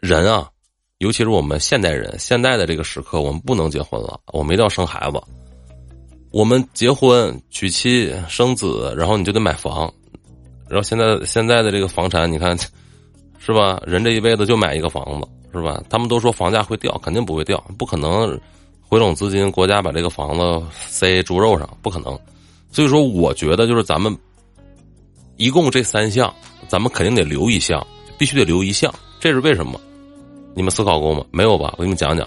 人啊，尤其是我们现代人，现在的这个时刻，我们不能结婚了，我们一定要生孩子。我们结婚、娶妻、生子，然后你就得买房，然后现在现在的这个房产，你看，是吧？人这一辈子就买一个房子，是吧？他们都说房价会掉，肯定不会掉，不可能回笼资金，国家把这个房子塞猪肉上，不可能。所以说，我觉得就是咱们一共这三项，咱们肯定得留一项，必须得留一项。这是为什么？你们思考过吗？没有吧？我给你们讲讲。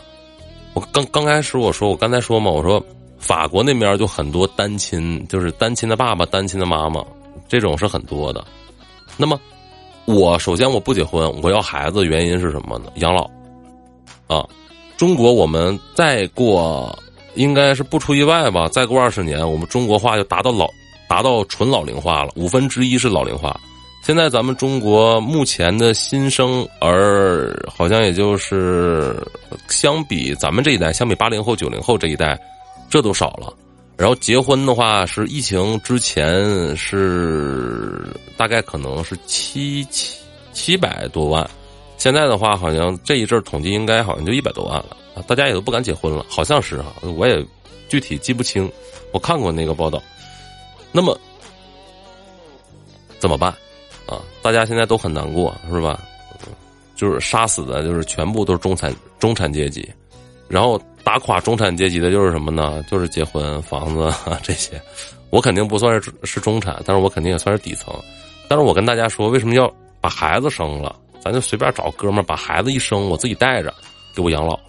我刚刚开始我说，我刚才说嘛，我说法国那边就很多单亲，就是单亲的爸爸、单亲的妈妈，这种是很多的。那么，我首先我不结婚，我要孩子，原因是什么呢？养老啊！中国我们再过。应该是不出意外吧，再过二十年，我们中国化就达到老，达到纯老龄化了，五分之一是老龄化。现在咱们中国目前的新生儿好像也就是相比咱们这一代，相比八零后、九零后这一代，这都少了。然后结婚的话，是疫情之前是大概可能是七七七百多万，现在的话好像这一阵统计应该好像就一百多万了。大家也都不敢结婚了，好像是哈，我也具体记不清。我看过那个报道。那么怎么办？啊，大家现在都很难过，是吧？就是杀死的，就是全部都是中产中产阶级，然后打垮中产阶级的，就是什么呢？就是结婚、房子 这些。我肯定不算是是中产，但是我肯定也算是底层。但是我跟大家说，为什么要把孩子生了？咱就随便找哥们儿把孩子一生，我自己带着，给我养老。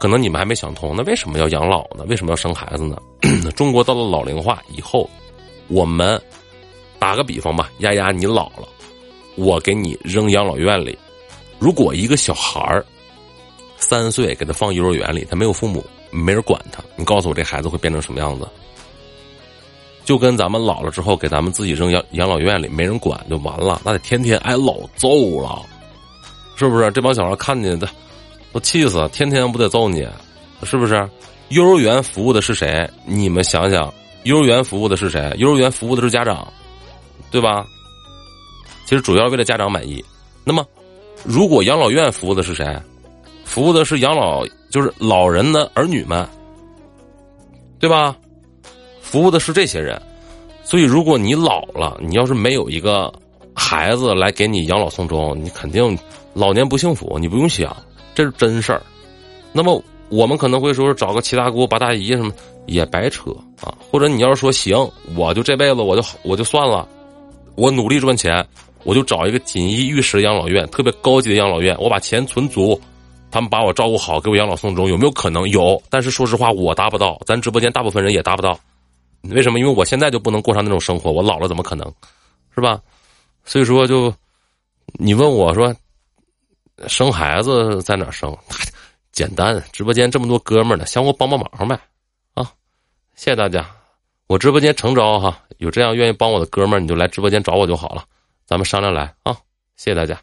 可能你们还没想通，那为什么要养老呢？为什么要生孩子呢？中国到了老龄化以后，我们打个比方吧，丫丫你老了，我给你扔养老院里。如果一个小孩儿三岁给他放幼儿园里，他没有父母，没人管他，你告诉我这孩子会变成什么样子？就跟咱们老了之后给咱们自己扔养养老院里，没人管就完了，那得天天挨老揍了，是不是？这帮小孩看见的。都气死！天天不得揍你，是不是？幼儿园服务的是谁？你们想想，幼儿园服务的是谁？幼儿园服务的是家长，对吧？其实主要为了家长满意。那么，如果养老院服务的是谁？服务的是养老，就是老人的儿女们，对吧？服务的是这些人。所以，如果你老了，你要是没有一个孩子来给你养老送终，你肯定老年不幸福。你不用想。这是真事儿，那么我们可能会说找个七大姑八大姨什么也白扯啊，或者你要是说行，我就这辈子我就我就算了，我努力赚钱，我就找一个锦衣玉食养老院，特别高级的养老院，我把钱存足，他们把我照顾好，给我养老送终，有没有可能？有，但是说实话，我达不到，咱直播间大部分人也达不到，为什么？因为我现在就不能过上那种生活，我老了怎么可能，是吧？所以说，就你问我说。生孩子在哪生？简单，直播间这么多哥们儿呢，相互帮帮忙呗，啊！谢谢大家，我直播间诚招哈，有这样愿意帮我的哥们儿，你就来直播间找我就好了，咱们商量来啊！谢谢大家。